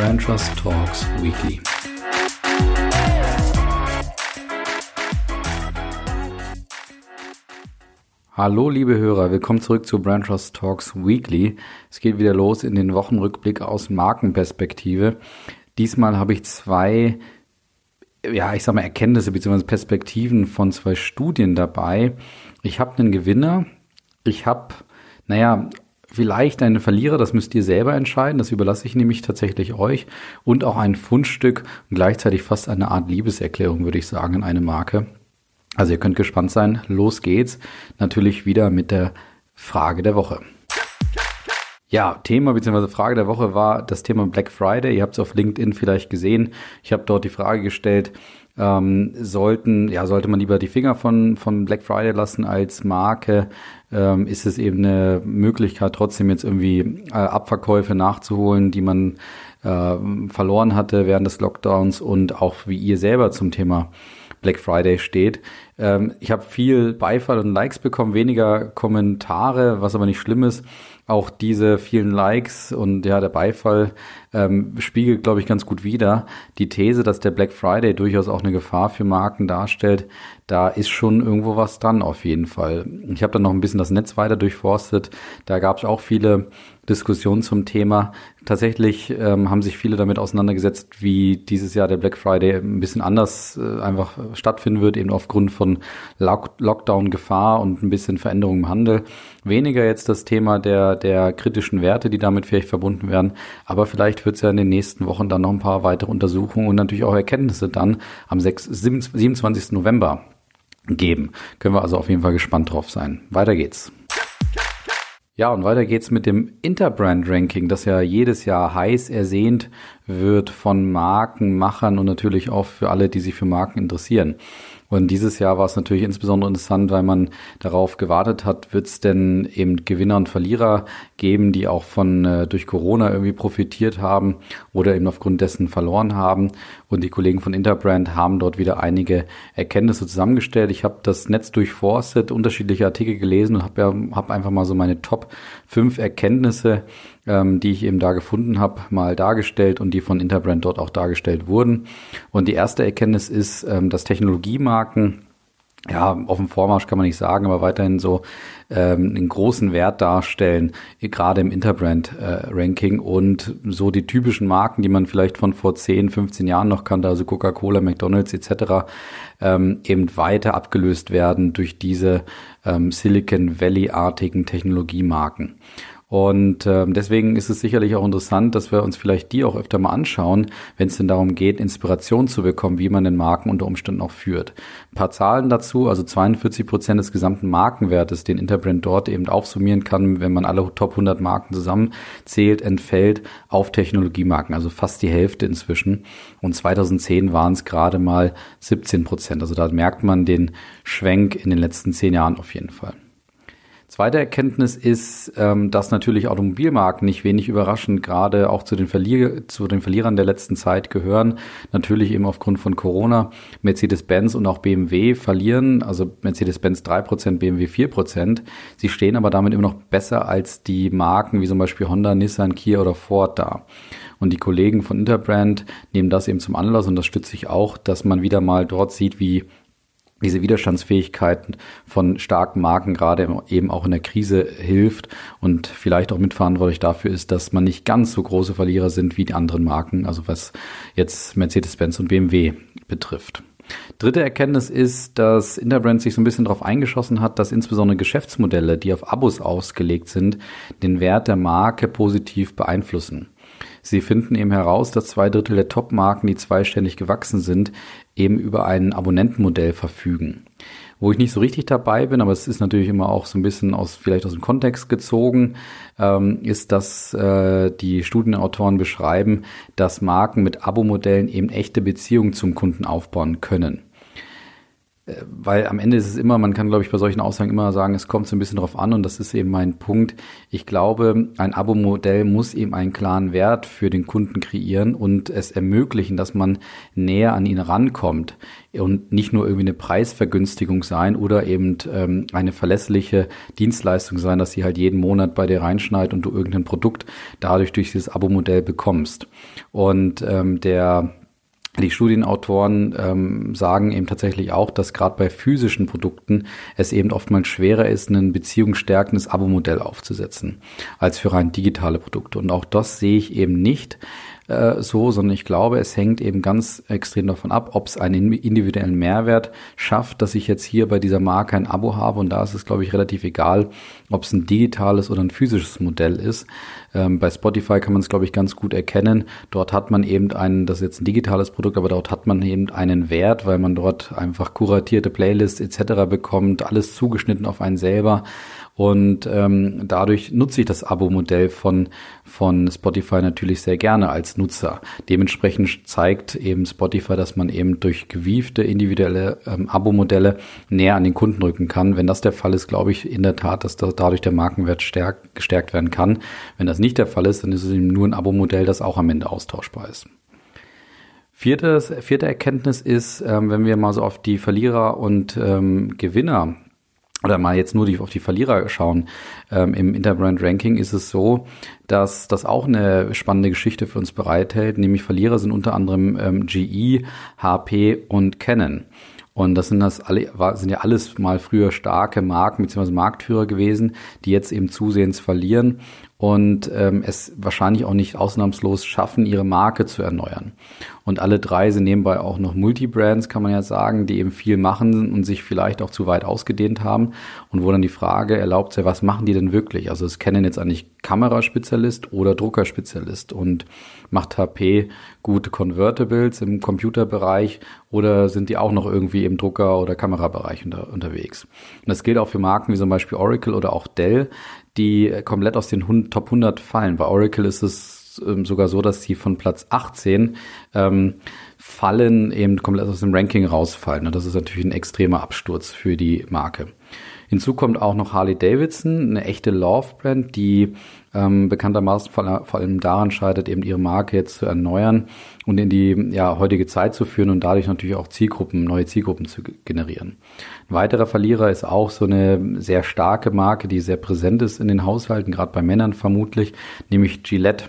Brand Trust Talks Weekly. Hallo liebe Hörer, willkommen zurück zu Brand Trust Talks Weekly. Es geht wieder los in den Wochenrückblick aus Markenperspektive. Diesmal habe ich zwei, ja, ich sag mal Erkenntnisse bzw. Perspektiven von zwei Studien dabei. Ich habe einen Gewinner, ich habe, naja, vielleicht einen Verlierer, das müsst ihr selber entscheiden, das überlasse ich nämlich tatsächlich euch und auch ein Fundstück und gleichzeitig fast eine Art Liebeserklärung, würde ich sagen, in eine Marke. Also ihr könnt gespannt sein, los geht's. Natürlich wieder mit der Frage der Woche. Ja, Thema bzw. Frage der Woche war das Thema Black Friday. Ihr habt es auf LinkedIn vielleicht gesehen. Ich habe dort die Frage gestellt, ähm, sollten, ja, sollte man lieber die Finger von, von Black Friday lassen als Marke? Ähm, ist es eben eine Möglichkeit, trotzdem jetzt irgendwie äh, Abverkäufe nachzuholen, die man äh, verloren hatte während des Lockdowns und auch wie ihr selber zum Thema Black Friday steht. Ähm, ich habe viel Beifall und Likes bekommen, weniger Kommentare, was aber nicht schlimm ist auch diese vielen Likes und ja, der Beifall ähm, spiegelt, glaube ich, ganz gut wider. Die These, dass der Black Friday durchaus auch eine Gefahr für Marken darstellt, da ist schon irgendwo was dran auf jeden Fall. Ich habe dann noch ein bisschen das Netz weiter durchforstet. Da gab es auch viele Diskussionen zum Thema. Tatsächlich ähm, haben sich viele damit auseinandergesetzt, wie dieses Jahr der Black Friday ein bisschen anders äh, einfach stattfinden wird, eben aufgrund von Lock Lockdown-Gefahr und ein bisschen Veränderung im Handel. Weniger jetzt das Thema der, der kritischen Werte, die damit vielleicht verbunden werden, aber vielleicht wird es ja in den nächsten Wochen dann noch ein paar weitere Untersuchungen und natürlich auch Erkenntnisse dann am 6, 27. November geben. Können wir also auf jeden Fall gespannt drauf sein. Weiter geht's. Ja, und weiter geht's mit dem Interbrand-Ranking, das ja jedes Jahr heiß ersehnt wird von Markenmachern und natürlich auch für alle, die sich für Marken interessieren. Und dieses Jahr war es natürlich insbesondere interessant, weil man darauf gewartet hat, wird es denn eben Gewinner und Verlierer geben, die auch von äh, durch Corona irgendwie profitiert haben oder eben aufgrund dessen verloren haben. Und die Kollegen von Interbrand haben dort wieder einige Erkenntnisse zusammengestellt. Ich habe das Netz durchforstet, unterschiedliche Artikel gelesen und habe ja, hab einfach mal so meine Top 5 Erkenntnisse ähm, die ich eben da gefunden habe, mal dargestellt und die von Interbrand dort auch dargestellt wurden. Und die erste Erkenntnis ist, ähm, dass Technologiemarken ja, auf dem Vormarsch kann man nicht sagen, aber weiterhin so ähm, einen großen Wert darstellen, gerade im Interbrand-Ranking äh, und so die typischen Marken, die man vielleicht von vor 10, 15 Jahren noch kannte, also Coca-Cola, McDonalds etc., ähm, eben weiter abgelöst werden durch diese ähm, Silicon Valley-artigen Technologiemarken. Und äh, deswegen ist es sicherlich auch interessant, dass wir uns vielleicht die auch öfter mal anschauen, wenn es denn darum geht, Inspiration zu bekommen, wie man den Marken unter Umständen auch führt. Ein paar Zahlen dazu, also 42 Prozent des gesamten Markenwertes, den Interbrand dort eben aufsummieren kann, wenn man alle Top 100 Marken zusammenzählt, entfällt auf Technologiemarken, also fast die Hälfte inzwischen. Und 2010 waren es gerade mal 17 Prozent. Also da merkt man den Schwenk in den letzten zehn Jahren auf jeden Fall. Zweite Erkenntnis ist, ähm, dass natürlich Automobilmarken nicht wenig überraschend gerade auch zu den, Verlier zu den Verlierern der letzten Zeit gehören. Natürlich eben aufgrund von Corona. Mercedes-Benz und auch BMW verlieren, also Mercedes-Benz 3%, BMW 4%. Sie stehen aber damit immer noch besser als die Marken wie zum Beispiel Honda, Nissan, Kia oder Ford da. Und die Kollegen von Interbrand nehmen das eben zum Anlass und das stütze ich auch, dass man wieder mal dort sieht, wie diese Widerstandsfähigkeiten von starken Marken gerade eben auch in der Krise hilft und vielleicht auch mitverantwortlich dafür ist, dass man nicht ganz so große Verlierer sind wie die anderen Marken, also was jetzt Mercedes-Benz und BMW betrifft. Dritte Erkenntnis ist, dass Interbrand sich so ein bisschen darauf eingeschossen hat, dass insbesondere Geschäftsmodelle, die auf Abos ausgelegt sind, den Wert der Marke positiv beeinflussen. Sie finden eben heraus, dass zwei Drittel der Top-Marken, die zweiständig gewachsen sind, eben über ein Abonnentenmodell verfügen. Wo ich nicht so richtig dabei bin, aber es ist natürlich immer auch so ein bisschen aus vielleicht aus dem Kontext gezogen, ähm, ist, dass äh, die Studienautoren beschreiben, dass Marken mit Abo-Modellen eben echte Beziehungen zum Kunden aufbauen können. Weil am Ende ist es immer, man kann, glaube ich, bei solchen Aussagen immer sagen, es kommt so ein bisschen drauf an und das ist eben mein Punkt. Ich glaube, ein Abo-Modell muss eben einen klaren Wert für den Kunden kreieren und es ermöglichen, dass man näher an ihn rankommt und nicht nur irgendwie eine Preisvergünstigung sein oder eben ähm, eine verlässliche Dienstleistung sein, dass sie halt jeden Monat bei dir reinschneidet und du irgendein Produkt dadurch durch dieses Abo-Modell bekommst. Und ähm, der die Studienautoren ähm, sagen eben tatsächlich auch, dass gerade bei physischen Produkten es eben oftmals schwerer ist, ein beziehungsstärkendes Abo-Modell aufzusetzen, als für rein digitale Produkte. Und auch das sehe ich eben nicht äh, so, sondern ich glaube, es hängt eben ganz extrem davon ab, ob es einen individuellen Mehrwert schafft, dass ich jetzt hier bei dieser Marke ein Abo habe. Und da ist es, glaube ich, relativ egal, ob es ein digitales oder ein physisches Modell ist. Ähm, bei Spotify kann man es, glaube ich, ganz gut erkennen. Dort hat man eben ein, das ist jetzt ein digitales Produkt, aber dort hat man eben einen Wert, weil man dort einfach kuratierte Playlists etc. bekommt, alles zugeschnitten auf einen selber. Und ähm, dadurch nutze ich das Abo-Modell von, von Spotify natürlich sehr gerne als Nutzer. Dementsprechend zeigt eben Spotify, dass man eben durch gewiefte individuelle ähm, Abo-Modelle näher an den Kunden rücken kann. Wenn das der Fall ist, glaube ich in der Tat, dass da dadurch der Markenwert stärk, gestärkt werden kann. Wenn das nicht der Fall ist, dann ist es eben nur ein Abo-Modell, das auch am Ende austauschbar ist. Viertes, vierte Erkenntnis ist, ähm, wenn wir mal so auf die Verlierer und ähm, Gewinner oder mal jetzt nur die, auf die Verlierer schauen, ähm, im Interbrand Ranking ist es so, dass das auch eine spannende Geschichte für uns bereithält. Nämlich Verlierer sind unter anderem ähm, GE, HP und Canon. Und das sind das alle, sind ja alles mal früher starke Marken bzw. Marktführer gewesen, die jetzt eben zusehends verlieren und ähm, es wahrscheinlich auch nicht ausnahmslos schaffen, ihre Marke zu erneuern. Und alle drei sind nebenbei auch noch Multibrands, kann man ja sagen, die eben viel machen und sich vielleicht auch zu weit ausgedehnt haben. Und wo dann die Frage erlaubt sei, was machen die denn wirklich? Also es kennen jetzt eigentlich Kameraspezialist oder Druckerspezialist und macht HP gute Convertibles im Computerbereich oder sind die auch noch irgendwie im Drucker- oder Kamerabereich unter, unterwegs? Und das gilt auch für Marken wie zum Beispiel Oracle oder auch Dell, die komplett aus den Top 100 fallen. Bei Oracle ist es ähm, sogar so, dass sie von Platz 18 ähm, fallen, eben komplett aus dem Ranking rausfallen. Und das ist natürlich ein extremer Absturz für die Marke. Hinzu kommt auch noch Harley Davidson, eine echte Love-Brand, die ähm, bekanntermaßen vor, vor, allem daran scheitert, eben ihre Marke jetzt zu erneuern und in die ja, heutige Zeit zu führen und dadurch natürlich auch Zielgruppen, neue Zielgruppen zu generieren. Ein weiterer Verlierer ist auch so eine sehr starke Marke, die sehr präsent ist in den Haushalten, gerade bei Männern vermutlich, nämlich Gillette.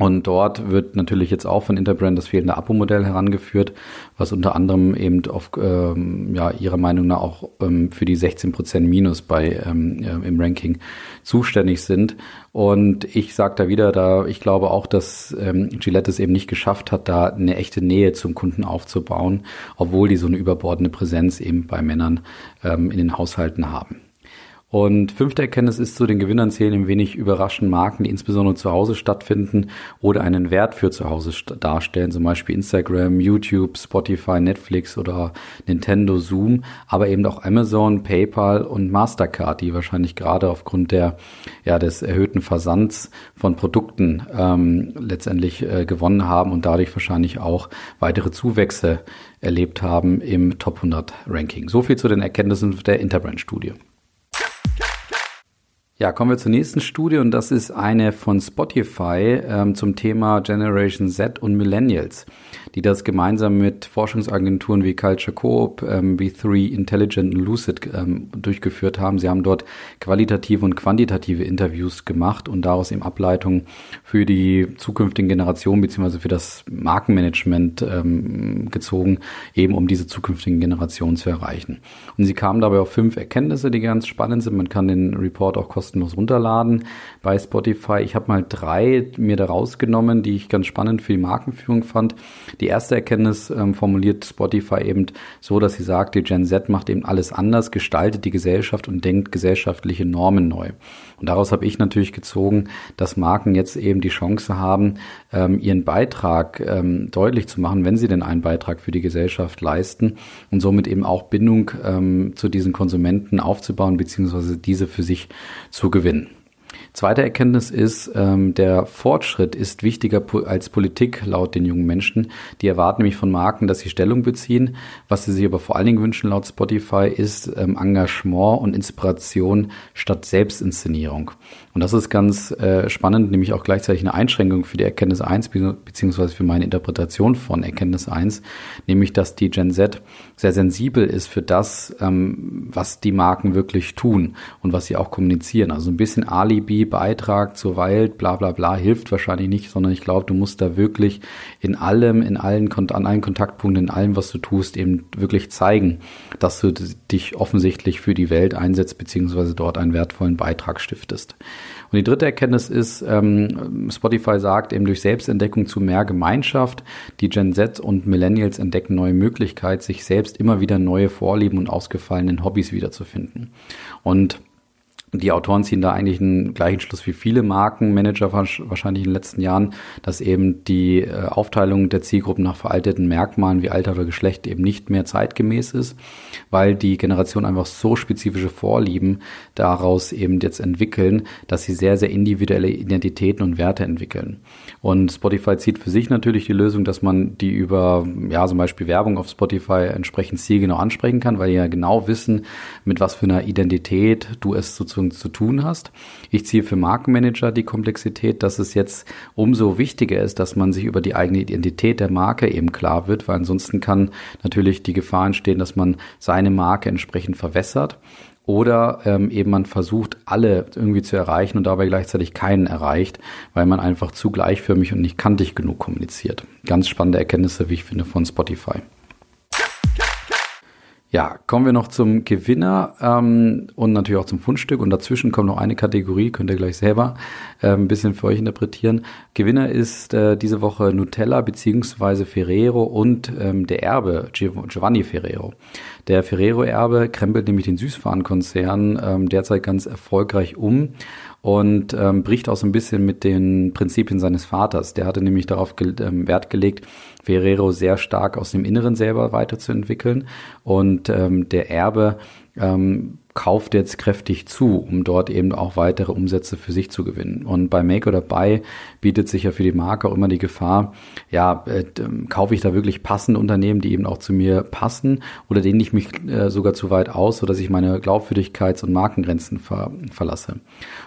Und dort wird natürlich jetzt auch von Interbrand das fehlende Abo-Modell herangeführt, was unter anderem eben auf ähm, ja, ihrer Meinung nach auch ähm, für die 16% Minus bei ähm, äh, im Ranking zuständig sind. Und ich sage da wieder, da ich glaube auch, dass ähm, Gillette es eben nicht geschafft hat, da eine echte Nähe zum Kunden aufzubauen, obwohl die so eine überbordende Präsenz eben bei Männern ähm, in den Haushalten haben. Und fünfte Erkenntnis ist zu den Gewinnern zählen ein wenig überraschend Marken, die insbesondere zu Hause stattfinden oder einen Wert für zu Hause darstellen, zum Beispiel Instagram, YouTube, Spotify, Netflix oder Nintendo, Zoom, aber eben auch Amazon, PayPal und Mastercard, die wahrscheinlich gerade aufgrund der ja des erhöhten Versands von Produkten ähm, letztendlich äh, gewonnen haben und dadurch wahrscheinlich auch weitere Zuwächse erlebt haben im Top 100 Ranking. So viel zu den Erkenntnissen der Interbrand-Studie. Ja, kommen wir zur nächsten Studie und das ist eine von Spotify ähm, zum Thema Generation Z und Millennials, die das gemeinsam mit Forschungsagenturen wie Culture Coop, ähm, B3 Intelligent und Lucid ähm, durchgeführt haben. Sie haben dort qualitative und quantitative Interviews gemacht und daraus eben Ableitungen für die zukünftigen Generationen beziehungsweise für das Markenmanagement ähm, gezogen, eben um diese zukünftigen Generationen zu erreichen. Und sie kamen dabei auf fünf Erkenntnisse, die ganz spannend sind. Man kann den Report auch kostenlos kostenlos runterladen bei Spotify. Ich habe mal drei mir da rausgenommen, die ich ganz spannend für die Markenführung fand. Die erste Erkenntnis ähm, formuliert Spotify eben so, dass sie sagt, die Gen Z macht eben alles anders, gestaltet die Gesellschaft und denkt gesellschaftliche Normen neu. Und daraus habe ich natürlich gezogen, dass Marken jetzt eben die Chance haben, ähm, ihren Beitrag ähm, deutlich zu machen, wenn sie denn einen Beitrag für die Gesellschaft leisten und somit eben auch Bindung ähm, zu diesen Konsumenten aufzubauen, beziehungsweise diese für sich zu gewinnen. Zweite Erkenntnis ist, ähm, der Fortschritt ist wichtiger als Politik laut den jungen Menschen. Die erwarten nämlich von Marken, dass sie Stellung beziehen. Was sie sich aber vor allen Dingen wünschen laut Spotify ist ähm, Engagement und Inspiration statt Selbstinszenierung. Und das ist ganz äh, spannend, nämlich auch gleichzeitig eine Einschränkung für die Erkenntnis 1 beziehungsweise für meine Interpretation von Erkenntnis 1, nämlich dass die Gen Z sehr sensibel ist für das, ähm, was die Marken wirklich tun und was sie auch kommunizieren. Also ein bisschen Alibi, Beitrag zur Welt, bla bla bla hilft wahrscheinlich nicht, sondern ich glaube, du musst da wirklich in allem, in allen, an allen Kontaktpunkten, in allem, was du tust, eben wirklich zeigen, dass du dich offensichtlich für die Welt einsetzt, beziehungsweise dort einen wertvollen Beitrag stiftest. Und die dritte Erkenntnis ist, ähm, Spotify sagt eben durch Selbstentdeckung zu mehr Gemeinschaft. Die Gen Z und Millennials entdecken neue Möglichkeiten, sich selbst immer wieder neue Vorlieben und ausgefallenen Hobbys wiederzufinden. Und die Autoren ziehen da eigentlich einen gleichen Schluss wie viele Markenmanager wahrscheinlich in den letzten Jahren, dass eben die äh, Aufteilung der Zielgruppen nach veralteten Merkmalen wie Alter oder Geschlecht eben nicht mehr zeitgemäß ist, weil die Generation einfach so spezifische Vorlieben daraus eben jetzt entwickeln, dass sie sehr, sehr individuelle Identitäten und Werte entwickeln. Und Spotify zieht für sich natürlich die Lösung, dass man die über, ja, zum Beispiel Werbung auf Spotify entsprechend zielgenau ansprechen kann, weil die ja genau wissen, mit was für einer Identität du es sozusagen Umsetzung zu tun hast. Ich ziehe für Markenmanager die Komplexität, dass es jetzt umso wichtiger ist, dass man sich über die eigene Identität der Marke eben klar wird, weil ansonsten kann natürlich die Gefahr entstehen, dass man seine Marke entsprechend verwässert oder ähm, eben man versucht, alle irgendwie zu erreichen und dabei gleichzeitig keinen erreicht, weil man einfach zu gleichförmig und nicht kantig genug kommuniziert. Ganz spannende Erkenntnisse, wie ich finde, von Spotify. Ja, kommen wir noch zum Gewinner ähm, und natürlich auch zum Fundstück. Und dazwischen kommt noch eine Kategorie, könnt ihr gleich selber äh, ein bisschen für euch interpretieren. Gewinner ist äh, diese Woche Nutella beziehungsweise Ferrero und ähm, der Erbe Giovanni Ferrero. Der Ferrero-Erbe krempelt nämlich den Süßwarenkonzern ähm, derzeit ganz erfolgreich um und ähm, bricht auch so ein bisschen mit den Prinzipien seines Vaters. Der hatte nämlich darauf ge ähm, Wert gelegt, Ferrero sehr stark aus dem Inneren selber weiterzuentwickeln und ähm, der Erbe ähm, kauft jetzt kräftig zu, um dort eben auch weitere Umsätze für sich zu gewinnen. Und bei Make or Buy bietet sich ja für die Marke auch immer die Gefahr, ja, äh, kaufe ich da wirklich passende Unternehmen, die eben auch zu mir passen oder dehne ich mich äh, sogar zu weit aus, sodass ich meine Glaubwürdigkeits- und Markengrenzen ver verlasse.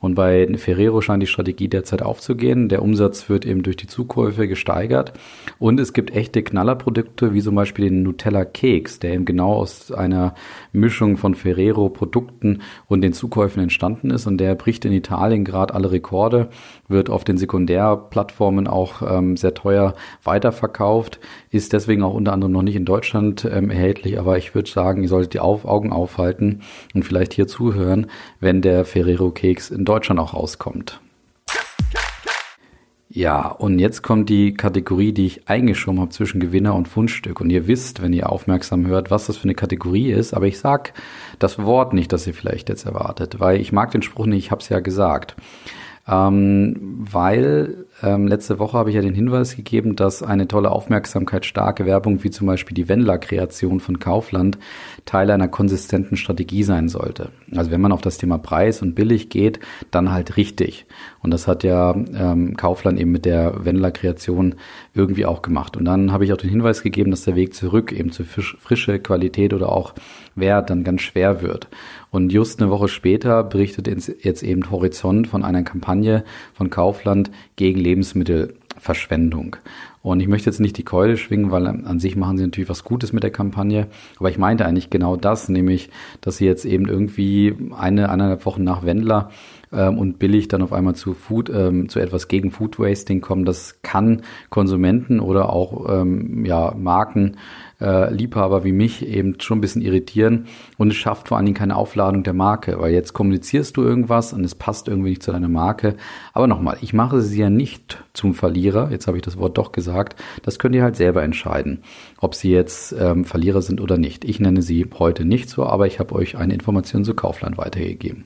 Und bei Ferrero scheint die Strategie derzeit aufzugehen. Der Umsatz wird eben durch die Zukäufe gesteigert und es gibt echte Knallerprodukte, wie zum Beispiel den Nutella Keks, der eben genau aus einer Mischung von Ferrero Produkten und den Zukäufen entstanden ist und der bricht in Italien gerade alle Rekorde, wird auf den Sekundärplattformen auch ähm, sehr teuer weiterverkauft, ist deswegen auch unter anderem noch nicht in Deutschland ähm, erhältlich, aber ich würde sagen, ihr solltet die auf Augen aufhalten und vielleicht hier zuhören, wenn der Ferrero Keks in Deutschland auch rauskommt. Ja, und jetzt kommt die Kategorie, die ich eingeschoben habe zwischen Gewinner und Fundstück. Und ihr wisst, wenn ihr aufmerksam hört, was das für eine Kategorie ist, aber ich sag das Wort nicht, das ihr vielleicht jetzt erwartet, weil ich mag den Spruch nicht, ich habe es ja gesagt. Ähm, weil ähm, letzte Woche habe ich ja den Hinweis gegeben, dass eine tolle Aufmerksamkeit starke Werbung wie zum Beispiel die Wendler-Kreation von Kaufland Teil einer konsistenten Strategie sein sollte. Also wenn man auf das Thema Preis und billig geht, dann halt richtig. Und das hat ja ähm, Kaufland eben mit der Wendler-Kreation irgendwie auch gemacht. Und dann habe ich auch den Hinweis gegeben, dass der Weg zurück eben zu Frische, Qualität oder auch Wert dann ganz schwer wird. Und just eine Woche später berichtet jetzt eben Horizont von einer Kampagne von Kaufland gegen Lebensmittelverschwendung. Und ich möchte jetzt nicht die Keule schwingen, weil an sich machen sie natürlich was Gutes mit der Kampagne. Aber ich meinte eigentlich genau das, nämlich, dass sie jetzt eben irgendwie eine, eineinhalb Wochen nach Wendler ähm, und billig dann auf einmal zu Food, ähm, zu etwas gegen Food Wasting kommen. Das kann Konsumenten oder auch ähm, ja, Marken äh, Liebhaber wie mich eben schon ein bisschen irritieren und es schafft vor allen Dingen keine Aufladung der Marke, weil jetzt kommunizierst du irgendwas und es passt irgendwie nicht zu deiner Marke. Aber nochmal, ich mache sie ja nicht zum Verlierer, jetzt habe ich das Wort doch gesagt, das könnt ihr halt selber entscheiden, ob sie jetzt ähm, Verlierer sind oder nicht. Ich nenne sie heute nicht so, aber ich habe euch eine Information zu Kaufland weitergegeben.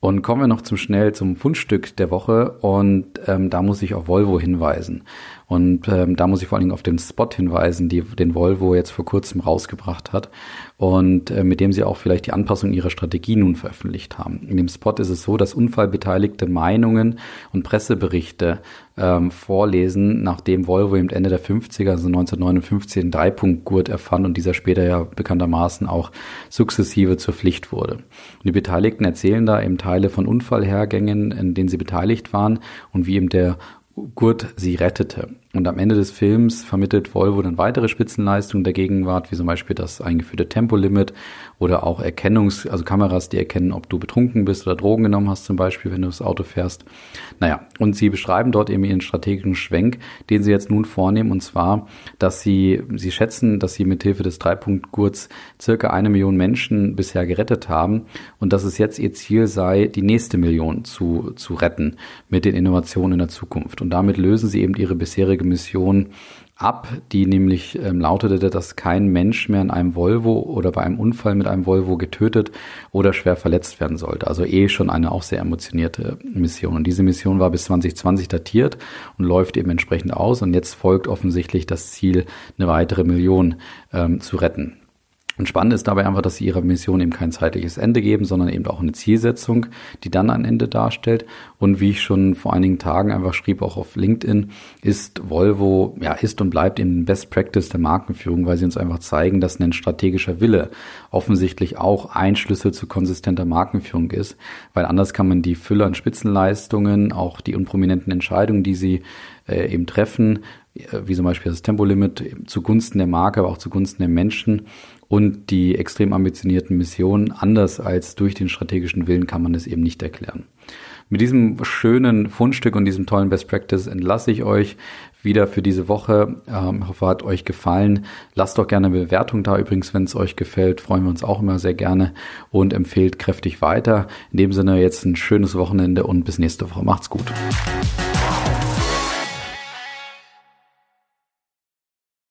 Und kommen wir noch zum schnell zum Fundstück der Woche und ähm, da muss ich auf Volvo hinweisen. Und ähm, da muss ich vor allen Dingen auf den Spot hinweisen, die den Volvo jetzt vor kurzem rausgebracht hat und äh, mit dem sie auch vielleicht die Anpassung ihrer Strategie nun veröffentlicht haben. In dem Spot ist es so, dass unfallbeteiligte Meinungen und Presseberichte ähm, vorlesen, nachdem Volvo im Ende der 50er, also 1959, den Dreipunktgurt erfand und dieser später ja bekanntermaßen auch sukzessive zur Pflicht wurde. Und die Beteiligten erzählen da eben Teile von Unfallhergängen, in denen sie beteiligt waren und wie eben der Gurt sie rettete. Und am Ende des Films vermittelt Volvo dann weitere Spitzenleistungen der Gegenwart, wie zum Beispiel das eingeführte Tempolimit oder auch Erkennungs-, also Kameras, die erkennen, ob du betrunken bist oder Drogen genommen hast, zum Beispiel, wenn du das Auto fährst. Naja, und sie beschreiben dort eben ihren strategischen Schwenk, den sie jetzt nun vornehmen, und zwar, dass sie, sie schätzen, dass sie mithilfe des Dreipunktgurts circa eine Million Menschen bisher gerettet haben und dass es jetzt ihr Ziel sei, die nächste Million zu, zu retten mit den Innovationen in der Zukunft. Und damit lösen sie eben ihre bisherige Mission ab, die nämlich ähm, lautete, dass kein Mensch mehr in einem Volvo oder bei einem Unfall mit einem Volvo getötet oder schwer verletzt werden sollte. Also eh schon eine auch sehr emotionierte Mission. Und diese Mission war bis 2020 datiert und läuft eben entsprechend aus. Und jetzt folgt offensichtlich das Ziel, eine weitere Million ähm, zu retten. Und spannend ist dabei einfach, dass sie ihrer Mission eben kein zeitliches Ende geben, sondern eben auch eine Zielsetzung, die dann ein Ende darstellt. Und wie ich schon vor einigen Tagen einfach schrieb, auch auf LinkedIn, ist Volvo, ja, ist und bleibt eben Best Practice der Markenführung, weil sie uns einfach zeigen, dass ein strategischer Wille offensichtlich auch ein Schlüssel zu konsistenter Markenführung ist, weil anders kann man die Fülle an Spitzenleistungen, auch die unprominenten Entscheidungen, die sie äh, eben treffen, wie zum Beispiel das Tempolimit zugunsten der Marke, aber auch zugunsten der Menschen und die extrem ambitionierten Missionen. Anders als durch den strategischen Willen kann man es eben nicht erklären. Mit diesem schönen Fundstück und diesem tollen Best Practice entlasse ich euch wieder für diese Woche. Ähm, hoffe, hat euch gefallen. Lasst doch gerne eine Bewertung da. Übrigens, wenn es euch gefällt, freuen wir uns auch immer sehr gerne und empfehlt kräftig weiter. In dem Sinne jetzt ein schönes Wochenende und bis nächste Woche. Macht's gut.